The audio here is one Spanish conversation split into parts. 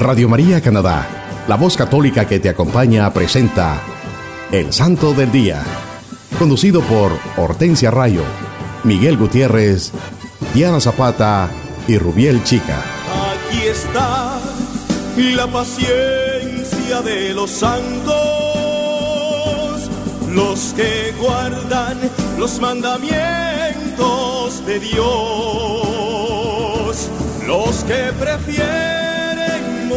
Radio María Canadá, la voz católica que te acompaña, presenta El Santo del Día, conducido por Hortensia Rayo, Miguel Gutiérrez, Diana Zapata y Rubiel Chica. Aquí está la paciencia de los santos, los que guardan los mandamientos de Dios, los que prefieren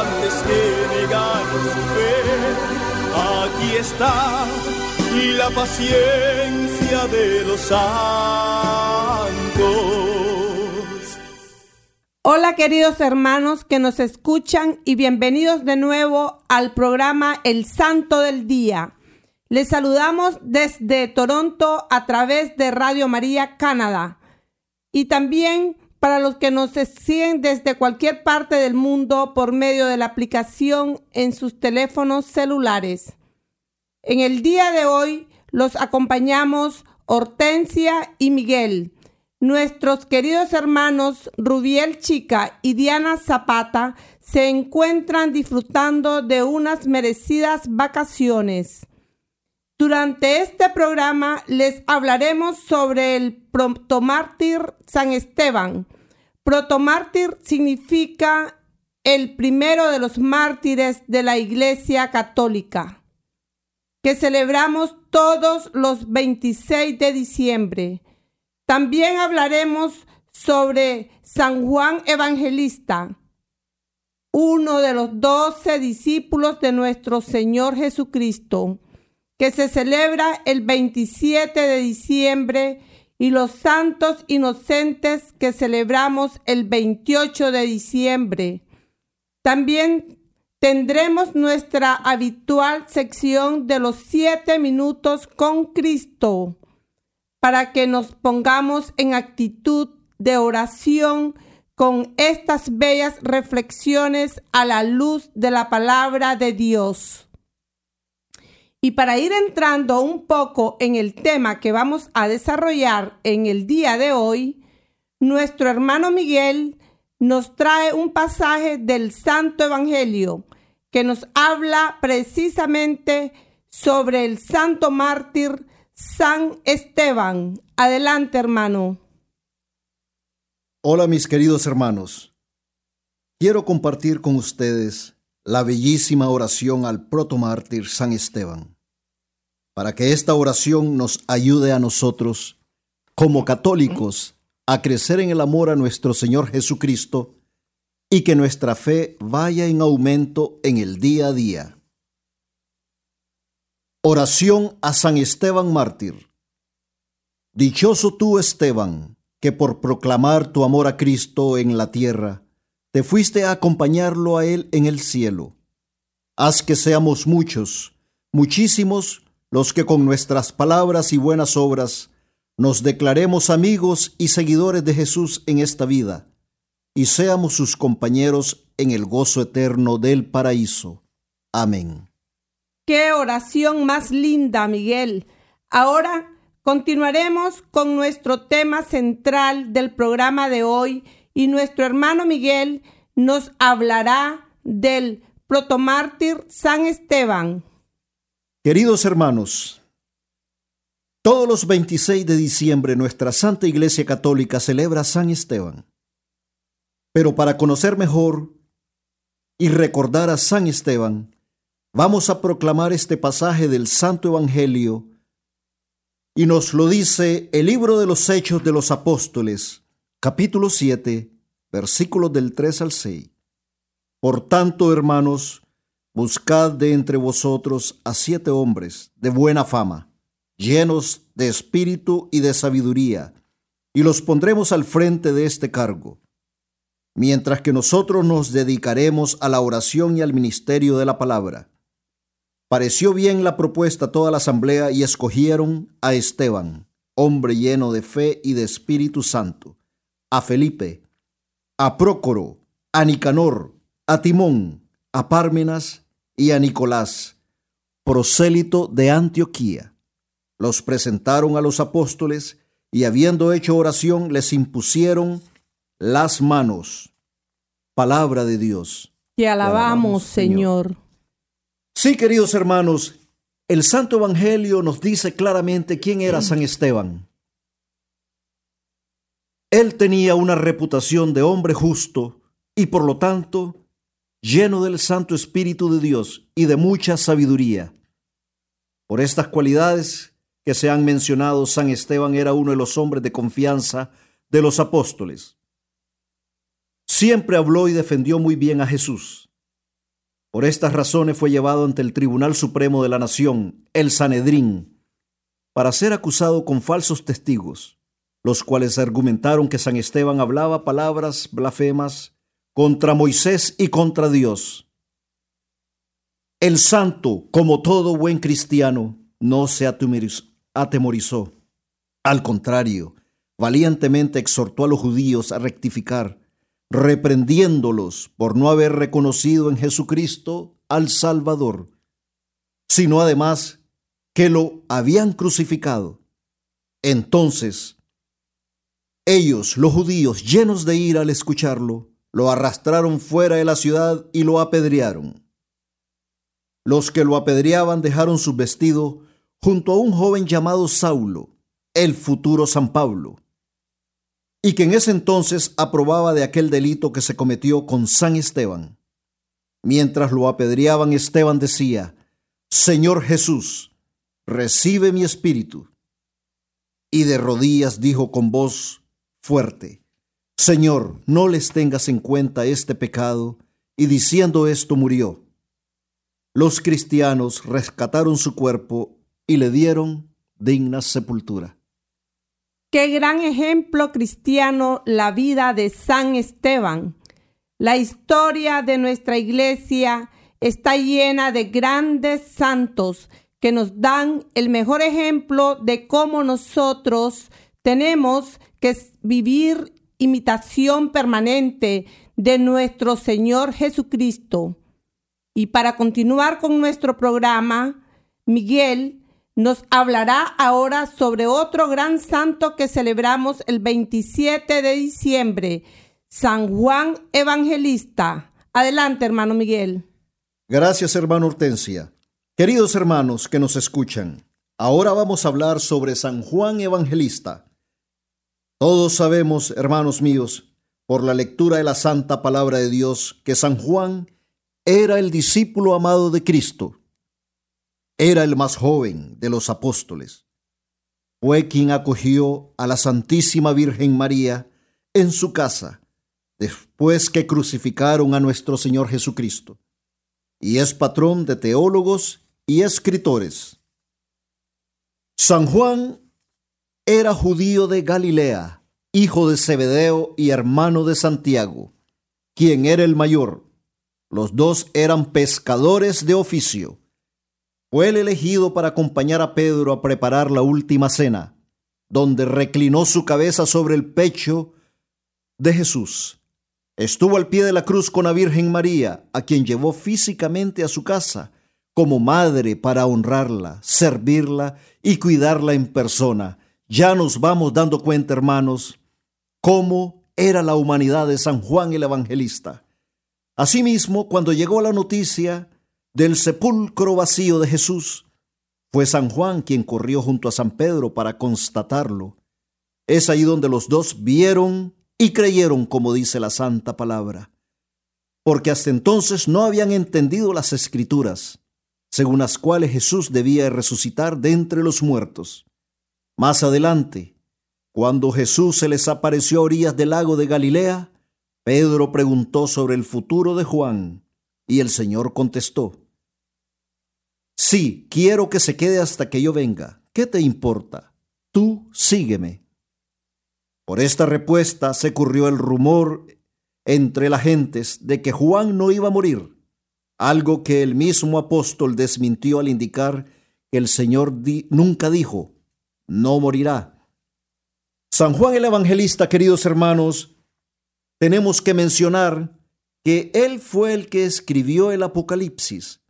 antes que su fe. Aquí está la paciencia de los santos. Hola queridos hermanos que nos escuchan y bienvenidos de nuevo al programa El Santo del Día. Les saludamos desde Toronto a través de Radio María Canadá y también para los que nos siguen desde cualquier parte del mundo por medio de la aplicación en sus teléfonos celulares. En el día de hoy los acompañamos Hortensia y Miguel. Nuestros queridos hermanos Rubiel Chica y Diana Zapata se encuentran disfrutando de unas merecidas vacaciones. Durante este programa les hablaremos sobre el protomártir San Esteban. Protomártir significa el primero de los mártires de la Iglesia Católica, que celebramos todos los 26 de diciembre. También hablaremos sobre San Juan Evangelista, uno de los doce discípulos de nuestro Señor Jesucristo, que se celebra el 27 de diciembre y los santos inocentes que celebramos el 28 de diciembre. También tendremos nuestra habitual sección de los siete minutos con Cristo para que nos pongamos en actitud de oración con estas bellas reflexiones a la luz de la palabra de Dios. Y para ir entrando un poco en el tema que vamos a desarrollar en el día de hoy, nuestro hermano Miguel nos trae un pasaje del Santo Evangelio que nos habla precisamente sobre el santo mártir San Esteban. Adelante, hermano. Hola, mis queridos hermanos. Quiero compartir con ustedes la bellísima oración al protomártir San Esteban, para que esta oración nos ayude a nosotros, como católicos, a crecer en el amor a nuestro Señor Jesucristo y que nuestra fe vaya en aumento en el día a día. Oración a San Esteban mártir. Dichoso tú, Esteban, que por proclamar tu amor a Cristo en la tierra, te fuiste a acompañarlo a Él en el cielo. Haz que seamos muchos, muchísimos, los que con nuestras palabras y buenas obras nos declaremos amigos y seguidores de Jesús en esta vida, y seamos sus compañeros en el gozo eterno del paraíso. Amén. Qué oración más linda, Miguel. Ahora continuaremos con nuestro tema central del programa de hoy y nuestro hermano Miguel nos hablará del protomártir San Esteban. Queridos hermanos, todos los 26 de diciembre nuestra Santa Iglesia Católica celebra San Esteban. Pero para conocer mejor y recordar a San Esteban, Vamos a proclamar este pasaje del Santo Evangelio y nos lo dice el libro de los Hechos de los Apóstoles, capítulo 7, versículos del 3 al 6. Por tanto, hermanos, buscad de entre vosotros a siete hombres de buena fama, llenos de espíritu y de sabiduría, y los pondremos al frente de este cargo. mientras que nosotros nos dedicaremos a la oración y al ministerio de la palabra. Pareció bien la propuesta a toda la asamblea y escogieron a Esteban, hombre lleno de fe y de Espíritu Santo, a Felipe, a Prócoro, a Nicanor, a Timón, a Pármenas y a Nicolás, prosélito de Antioquía. Los presentaron a los apóstoles y habiendo hecho oración les impusieron las manos. Palabra de Dios. Te alabamos, Señor. Sí, queridos hermanos, el Santo Evangelio nos dice claramente quién era San Esteban. Él tenía una reputación de hombre justo y por lo tanto lleno del Santo Espíritu de Dios y de mucha sabiduría. Por estas cualidades que se han mencionado, San Esteban era uno de los hombres de confianza de los apóstoles. Siempre habló y defendió muy bien a Jesús. Por estas razones fue llevado ante el Tribunal Supremo de la Nación, el Sanedrín, para ser acusado con falsos testigos, los cuales argumentaron que San Esteban hablaba palabras blasfemas contra Moisés y contra Dios. El santo, como todo buen cristiano, no se atemorizó. Al contrario, valientemente exhortó a los judíos a rectificar, reprendiéndolos por no haber reconocido en Jesucristo al Salvador, sino además que lo habían crucificado. Entonces, ellos, los judíos, llenos de ira al escucharlo, lo arrastraron fuera de la ciudad y lo apedrearon. Los que lo apedreaban dejaron su vestido junto a un joven llamado Saulo, el futuro San Pablo, y que en ese entonces aprobaba de aquel delito que se cometió con San Esteban. Mientras lo apedreaban, Esteban decía, Señor Jesús, recibe mi espíritu. Y de rodillas dijo con voz fuerte, Señor, no les tengas en cuenta este pecado, y diciendo esto murió. Los cristianos rescataron su cuerpo y le dieron digna sepultura. Qué gran ejemplo cristiano la vida de San Esteban. La historia de nuestra iglesia está llena de grandes santos que nos dan el mejor ejemplo de cómo nosotros tenemos que vivir imitación permanente de nuestro Señor Jesucristo. Y para continuar con nuestro programa, Miguel nos hablará ahora sobre otro gran santo que celebramos el 27 de diciembre, San Juan Evangelista. Adelante, hermano Miguel. Gracias, hermano Hortensia. Queridos hermanos que nos escuchan, ahora vamos a hablar sobre San Juan Evangelista. Todos sabemos, hermanos míos, por la lectura de la santa palabra de Dios, que San Juan era el discípulo amado de Cristo era el más joven de los apóstoles. Fue quien acogió a la Santísima Virgen María en su casa después que crucificaron a nuestro Señor Jesucristo. Y es patrón de teólogos y escritores. San Juan era judío de Galilea, hijo de Zebedeo y hermano de Santiago, quien era el mayor. Los dos eran pescadores de oficio. Fue el elegido para acompañar a Pedro a preparar la última cena, donde reclinó su cabeza sobre el pecho de Jesús. Estuvo al pie de la cruz con la Virgen María, a quien llevó físicamente a su casa como madre para honrarla, servirla y cuidarla en persona. Ya nos vamos dando cuenta, hermanos, cómo era la humanidad de San Juan el Evangelista. Asimismo, cuando llegó la noticia del sepulcro vacío de Jesús, fue San Juan quien corrió junto a San Pedro para constatarlo. Es ahí donde los dos vieron y creyeron, como dice la santa palabra, porque hasta entonces no habían entendido las escrituras, según las cuales Jesús debía resucitar de entre los muertos. Más adelante, cuando Jesús se les apareció a orillas del lago de Galilea, Pedro preguntó sobre el futuro de Juan, y el Señor contestó, Sí, quiero que se quede hasta que yo venga. ¿Qué te importa? Tú sígueme. Por esta respuesta se corrió el rumor entre las gentes de que Juan no iba a morir, algo que el mismo apóstol desmintió al indicar que el Señor nunca dijo, no morirá. San Juan el Evangelista, queridos hermanos, tenemos que mencionar que él fue el que escribió el Apocalipsis.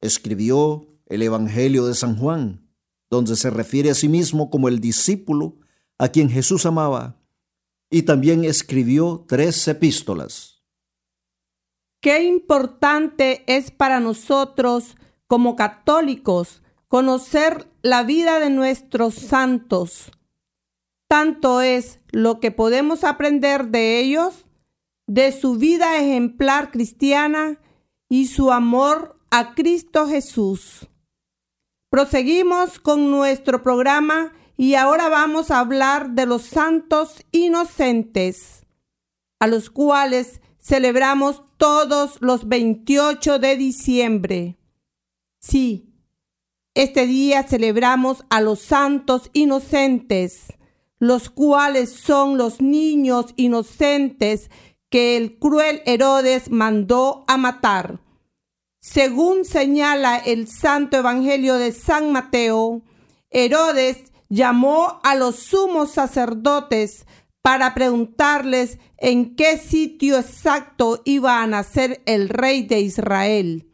Escribió el Evangelio de San Juan, donde se refiere a sí mismo como el discípulo a quien Jesús amaba, y también escribió tres epístolas. Qué importante es para nosotros como católicos conocer la vida de nuestros santos. Tanto es lo que podemos aprender de ellos, de su vida ejemplar cristiana y su amor a Cristo Jesús. Proseguimos con nuestro programa y ahora vamos a hablar de los santos inocentes, a los cuales celebramos todos los 28 de diciembre. Sí, este día celebramos a los santos inocentes, los cuales son los niños inocentes que el cruel Herodes mandó a matar. Según señala el Santo Evangelio de San Mateo, Herodes llamó a los sumos sacerdotes para preguntarles en qué sitio exacto iba a nacer el rey de Israel,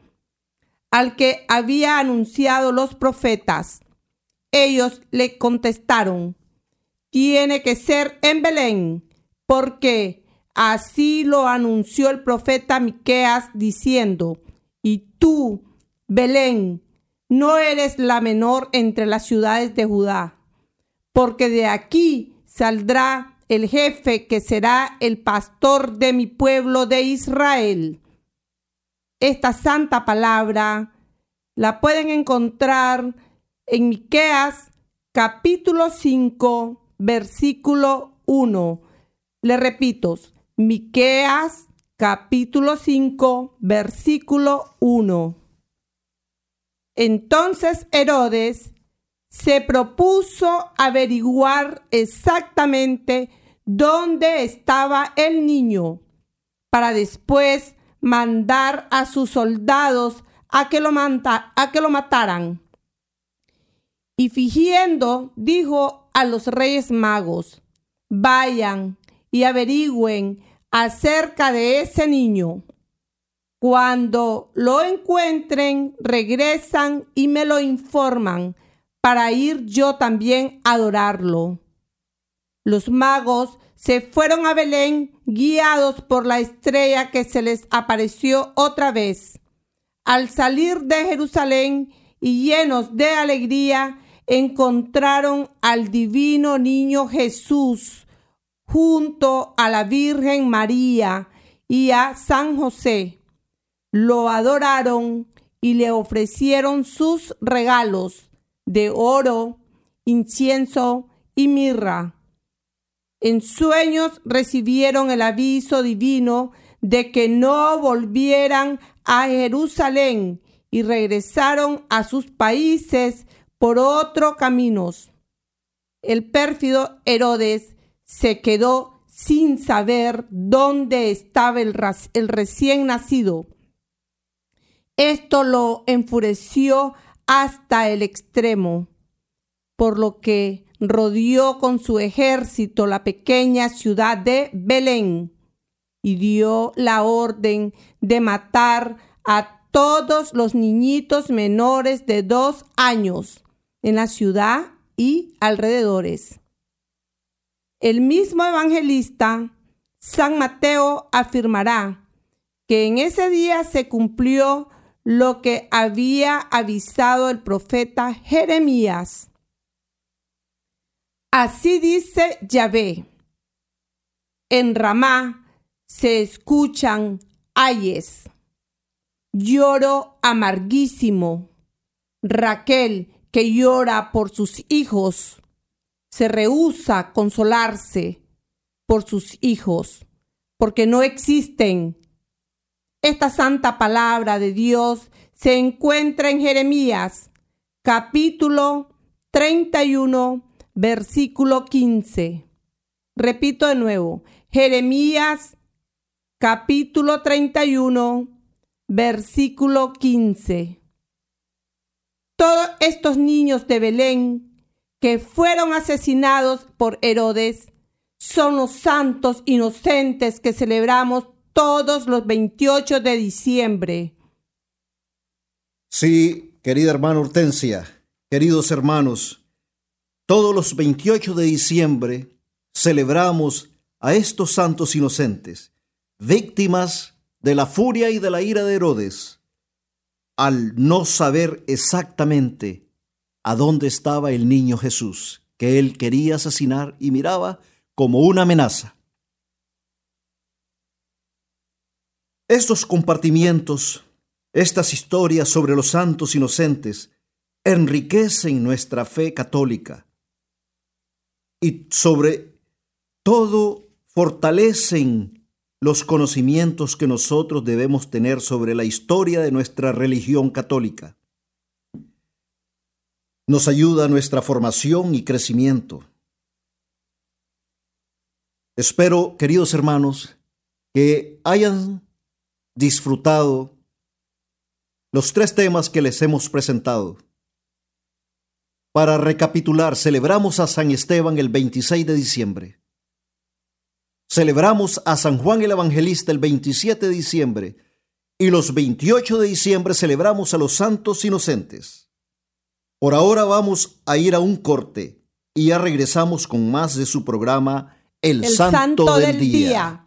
al que había anunciado los profetas. Ellos le contestaron, tiene que ser en Belén, porque así lo anunció el profeta Miqueas diciendo, y tú, Belén, no eres la menor entre las ciudades de Judá porque de aquí saldrá el jefe que será el pastor de mi pueblo de Israel. Esta santa palabra la pueden encontrar en Miqueas capítulo 5, versículo 1. Le repito, Miqueas capítulo 5, versículo 1. Entonces Herodes se propuso averiguar exactamente dónde estaba el niño para después mandar a sus soldados a que lo, a que lo mataran. Y fingiendo, dijo a los reyes magos, vayan y averigüen acerca de ese niño. Cuando lo encuentren, regresan y me lo informan para ir yo también a adorarlo. Los magos se fueron a Belén guiados por la estrella que se les apareció otra vez. Al salir de Jerusalén y llenos de alegría, encontraron al divino niño Jesús junto a la Virgen María y a San José. Lo adoraron y le ofrecieron sus regalos de oro, incienso y mirra. En sueños recibieron el aviso divino de que no volvieran a Jerusalén y regresaron a sus países por otro caminos. El pérfido Herodes se quedó sin saber dónde estaba el, el recién nacido. Esto lo enfureció hasta el extremo, por lo que rodeó con su ejército la pequeña ciudad de Belén y dio la orden de matar a todos los niñitos menores de dos años en la ciudad y alrededores. El mismo evangelista San Mateo afirmará que en ese día se cumplió lo que había avisado el profeta Jeremías. Así dice Yahvé. En Ramá se escuchan ayes, lloro amarguísimo. Raquel, que llora por sus hijos, se rehúsa a consolarse por sus hijos, porque no existen esta santa palabra de Dios se encuentra en Jeremías capítulo 31, versículo 15. Repito de nuevo, Jeremías capítulo 31, versículo 15. Todos estos niños de Belén que fueron asesinados por Herodes son los santos inocentes que celebramos todos los 28 de diciembre. Sí, querida hermana Hortensia, queridos hermanos, todos los 28 de diciembre celebramos a estos santos inocentes, víctimas de la furia y de la ira de Herodes, al no saber exactamente a dónde estaba el niño Jesús, que él quería asesinar y miraba como una amenaza. Estos compartimientos, estas historias sobre los santos inocentes, enriquecen nuestra fe católica y sobre todo fortalecen los conocimientos que nosotros debemos tener sobre la historia de nuestra religión católica. Nos ayuda a nuestra formación y crecimiento. Espero, queridos hermanos, que hayan disfrutado los tres temas que les hemos presentado. Para recapitular, celebramos a San Esteban el 26 de diciembre. Celebramos a San Juan el Evangelista el 27 de diciembre. Y los 28 de diciembre celebramos a los santos inocentes. Por ahora vamos a ir a un corte y ya regresamos con más de su programa El, Santo, del, día.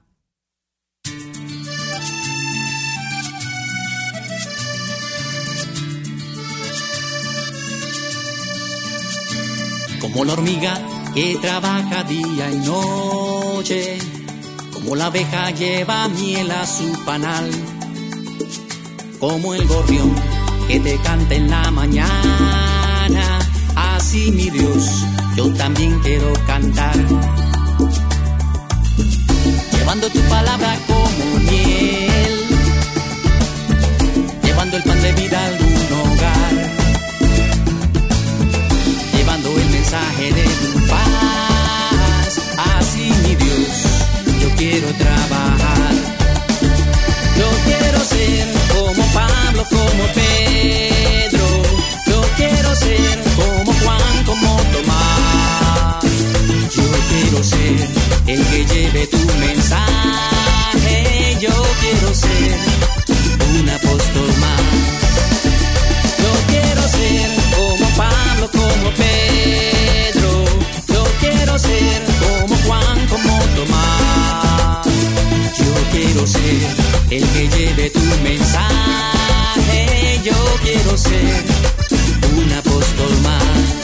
Como la hormiga que trabaja día y noche, como la abeja lleva miel a su panal, como el gorrión que te canta en la mañana, así mi Dios, yo también quiero cantar. Llevando tu palabra como miel, llevando el pan de vida al trabajar. Yo quiero ser como Pablo, como Pedro. Yo quiero ser como Juan, como Tomás. Yo quiero ser el que lleve tu mensaje. Yo quiero ser un apóstol más. Yo quiero ser como Pablo, como Pedro ser como Juan, quiero ser el que lleve tu mensaje. Yo quiero ser un apóstol más.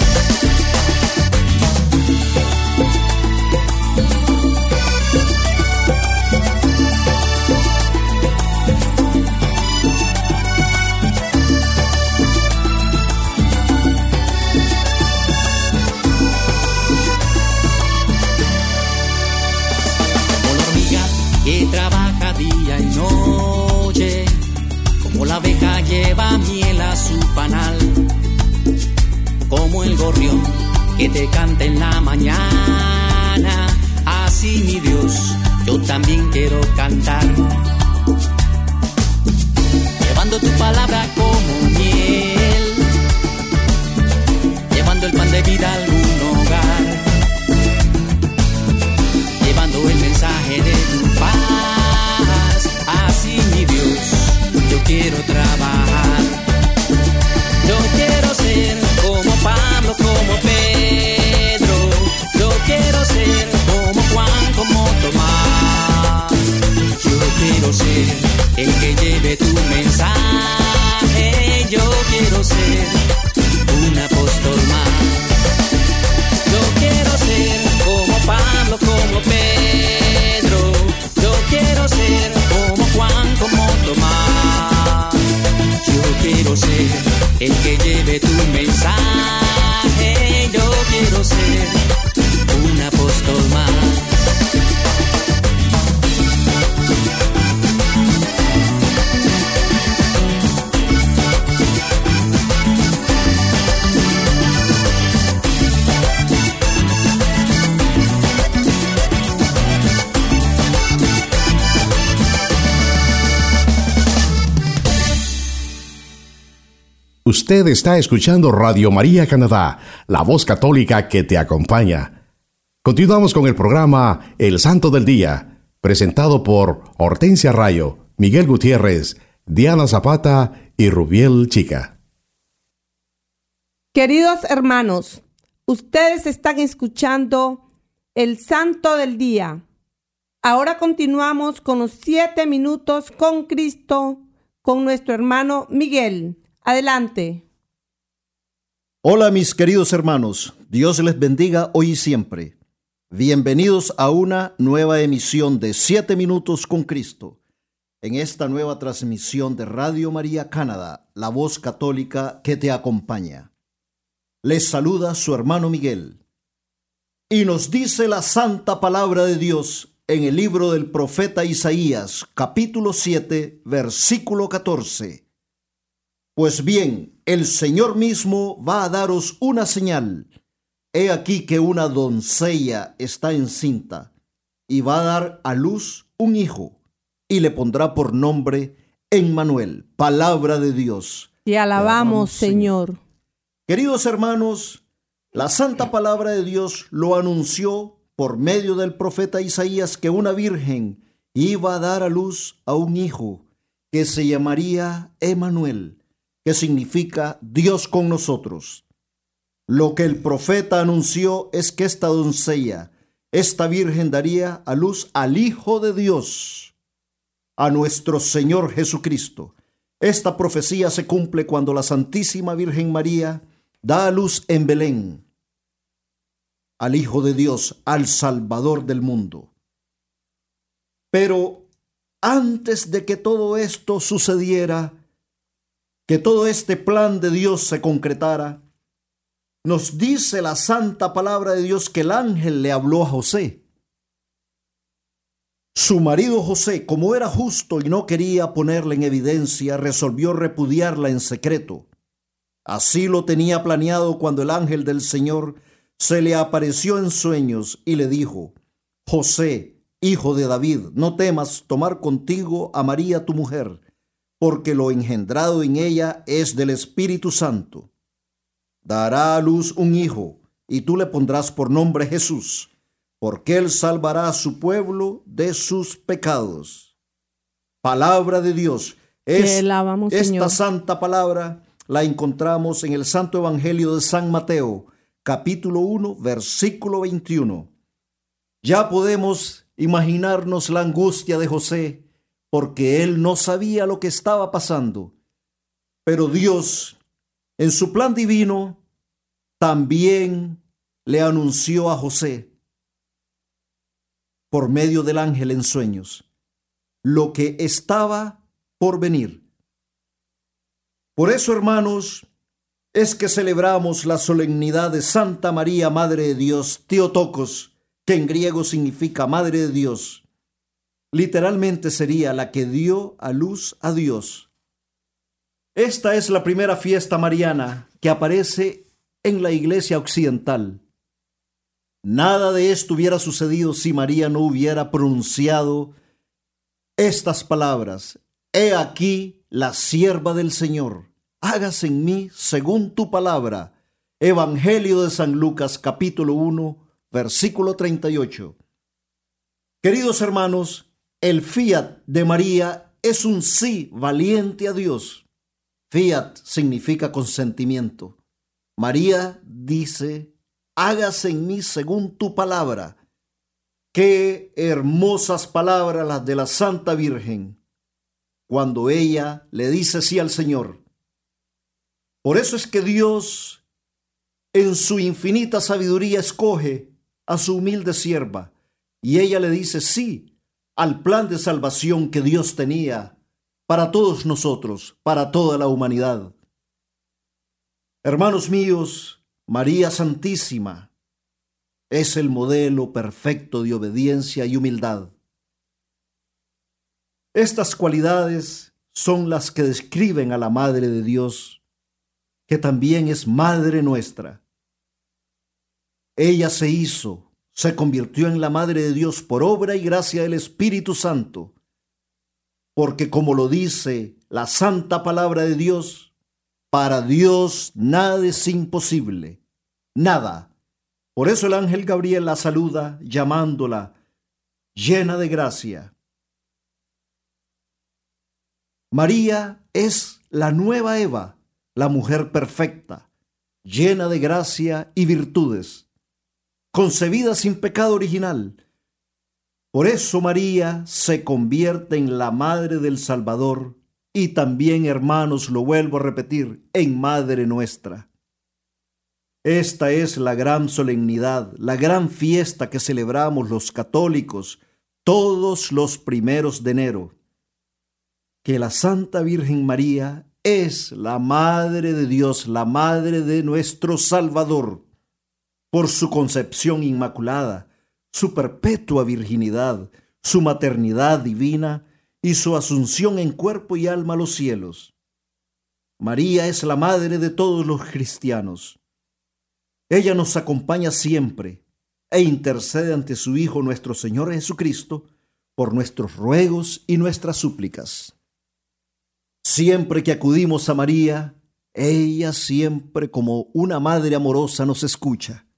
Usted está escuchando Radio María Canadá, la voz católica que te acompaña. Continuamos con el programa El Santo del Día, presentado por Hortensia Rayo, Miguel Gutiérrez, Diana Zapata y Rubiel Chica. Queridos hermanos, ustedes están escuchando El Santo del Día. Ahora continuamos con los siete minutos con Cristo, con nuestro hermano Miguel. Adelante. Hola mis queridos hermanos, Dios les bendiga hoy y siempre. Bienvenidos a una nueva emisión de Siete Minutos con Cristo. En esta nueva transmisión de Radio María Canadá, la voz católica que te acompaña. Les saluda su hermano Miguel. Y nos dice la santa palabra de Dios en el libro del profeta Isaías, capítulo 7, versículo 14. Pues bien, el Señor mismo va a daros una señal. He aquí que una doncella está encinta y va a dar a luz un hijo y le pondrá por nombre Emmanuel, palabra de Dios. Te alabamos, Señor. Queridos hermanos, la santa palabra de Dios lo anunció por medio del profeta Isaías que una virgen iba a dar a luz a un hijo que se llamaría Emmanuel que significa Dios con nosotros. Lo que el profeta anunció es que esta doncella, esta virgen daría a luz al Hijo de Dios, a nuestro Señor Jesucristo. Esta profecía se cumple cuando la Santísima Virgen María da a luz en Belén al Hijo de Dios, al Salvador del mundo. Pero antes de que todo esto sucediera, que todo este plan de Dios se concretara, nos dice la santa palabra de Dios que el ángel le habló a José. Su marido José, como era justo y no quería ponerla en evidencia, resolvió repudiarla en secreto. Así lo tenía planeado cuando el ángel del Señor se le apareció en sueños y le dijo, José, hijo de David, no temas tomar contigo a María tu mujer porque lo engendrado en ella es del Espíritu Santo. Dará a luz un hijo, y tú le pondrás por nombre Jesús, porque él salvará a su pueblo de sus pecados. Palabra de Dios. Es, esta santa palabra la encontramos en el Santo Evangelio de San Mateo, capítulo 1, versículo 21. Ya podemos imaginarnos la angustia de José porque él no sabía lo que estaba pasando. Pero Dios, en su plan divino, también le anunció a José, por medio del ángel en sueños, lo que estaba por venir. Por eso, hermanos, es que celebramos la solemnidad de Santa María, Madre de Dios, Teotocos, que en griego significa Madre de Dios literalmente sería la que dio a luz a Dios. Esta es la primera fiesta mariana que aparece en la iglesia occidental. Nada de esto hubiera sucedido si María no hubiera pronunciado estas palabras. He aquí la sierva del Señor. Hágase en mí según tu palabra. Evangelio de San Lucas capítulo 1 versículo 38. Queridos hermanos, el fiat de María es un sí valiente a Dios. Fiat significa consentimiento. María dice, hágase en mí según tu palabra. Qué hermosas palabras las de la Santa Virgen cuando ella le dice sí al Señor. Por eso es que Dios en su infinita sabiduría escoge a su humilde sierva y ella le dice sí al plan de salvación que Dios tenía para todos nosotros, para toda la humanidad. Hermanos míos, María Santísima es el modelo perfecto de obediencia y humildad. Estas cualidades son las que describen a la Madre de Dios, que también es Madre nuestra. Ella se hizo se convirtió en la Madre de Dios por obra y gracia del Espíritu Santo. Porque como lo dice la santa palabra de Dios, Para Dios nada es imposible, nada. Por eso el ángel Gabriel la saluda llamándola llena de gracia. María es la nueva Eva, la mujer perfecta, llena de gracia y virtudes, concebida sin pecado original. Por eso María se convierte en la madre del Salvador y también, hermanos, lo vuelvo a repetir, en Madre nuestra. Esta es la gran solemnidad, la gran fiesta que celebramos los católicos todos los primeros de enero, que la Santa Virgen María es la Madre de Dios, la Madre de nuestro Salvador, por su concepción inmaculada, su perpetua virginidad, su maternidad divina y su asunción en cuerpo y alma a los cielos. María es la Madre de todos los cristianos. Ella nos acompaña siempre e intercede ante su Hijo nuestro Señor Jesucristo por nuestros ruegos y nuestras súplicas. Siempre que acudimos a María, ella siempre como una madre amorosa nos escucha.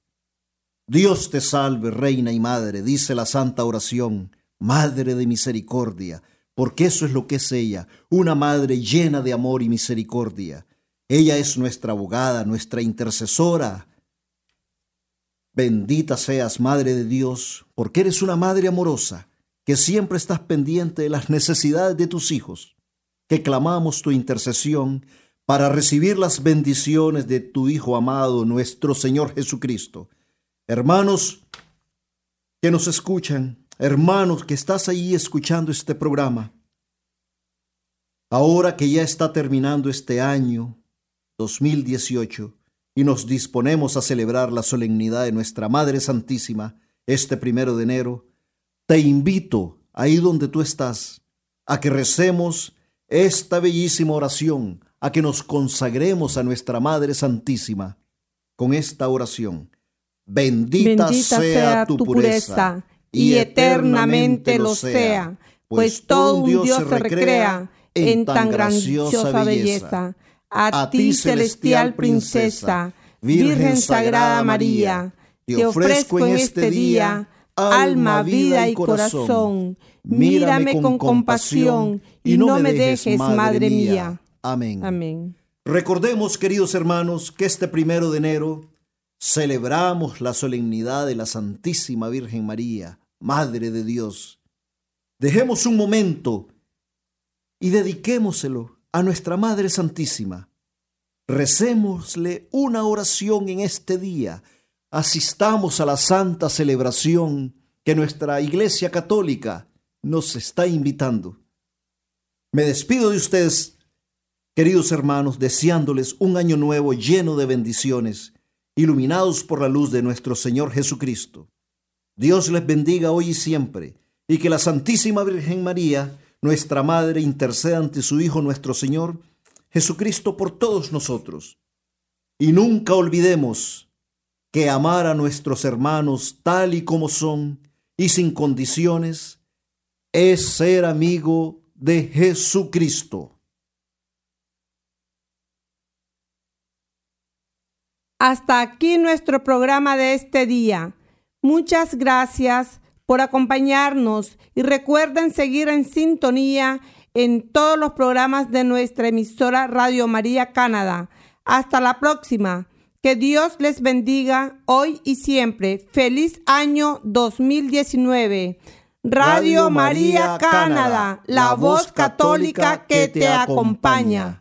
Dios te salve, Reina y Madre, dice la santa oración, Madre de misericordia, porque eso es lo que es ella, una madre llena de amor y misericordia. Ella es nuestra abogada, nuestra intercesora. Bendita seas, Madre de Dios, porque eres una madre amorosa, que siempre estás pendiente de las necesidades de tus hijos, que clamamos tu intercesión para recibir las bendiciones de tu Hijo amado, nuestro Señor Jesucristo. Hermanos que nos escuchan, hermanos que estás ahí escuchando este programa, ahora que ya está terminando este año 2018 y nos disponemos a celebrar la solemnidad de nuestra Madre Santísima este primero de enero, te invito ahí donde tú estás a que recemos esta bellísima oración, a que nos consagremos a nuestra Madre Santísima con esta oración. Bendita, sea, tu pureza y eternamente lo sea, pues, pues todo un Dios se recrea en tan grandiosa belleza. A ti, celestial princesa, Virgen Sagrada María, te ofrezco en este día alma, vida y corazón. Mírame con compasión y no me dejes, Madre mía. Amén. Amén. Recordemos, queridos hermanos, que este primero de enero celebramos la solemnidad de la Santísima Virgen María, Madre de Dios. Dejemos un momento y dediquémoselo a nuestra Madre Santísima. Recémosle una oración en este día. Asistamos a la santa celebración que nuestra Iglesia Católica nos está invitando. Me despido de ustedes, queridos hermanos, deseándoles un año nuevo lleno de bendiciones, iluminados por la luz de nuestro Señor Jesucristo. Dios les bendiga hoy y siempre, y que la Santísima Virgen María, nuestra Madre, interceda ante su Hijo nuestro Señor, Jesucristo, por todos nosotros. Y nunca olvidemos que amar a nuestros hermanos tal y como son y sin condiciones es ser amigo de Jesucristo. Hasta aquí nuestro programa de este día. Muchas gracias por acompañarnos y recuerden seguir en sintonía en todos los programas de nuestra emisora Radio María Canadá. Hasta la próxima. Que Dios les bendiga hoy y siempre. Feliz año 2019. Radio María Canadá, la voz católica que te acompaña.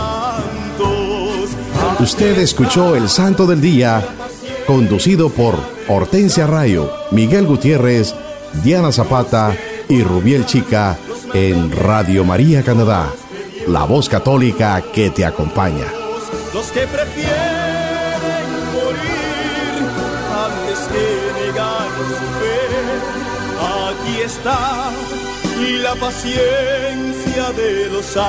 Usted escuchó El Santo del Día, conducido por Hortensia Rayo, Miguel Gutiérrez, Diana Zapata y Rubiel Chica en Radio María Canadá, la voz católica que te acompaña. Los que prefieren morir antes que negar su fe, aquí está y la paciencia de los santos.